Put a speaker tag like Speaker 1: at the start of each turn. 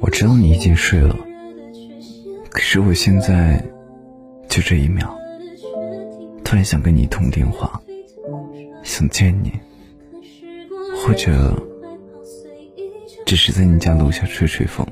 Speaker 1: 我知道你已经睡了可是我现在就这一秒突然想跟你通电话想见你或者只是在你家楼下吹吹风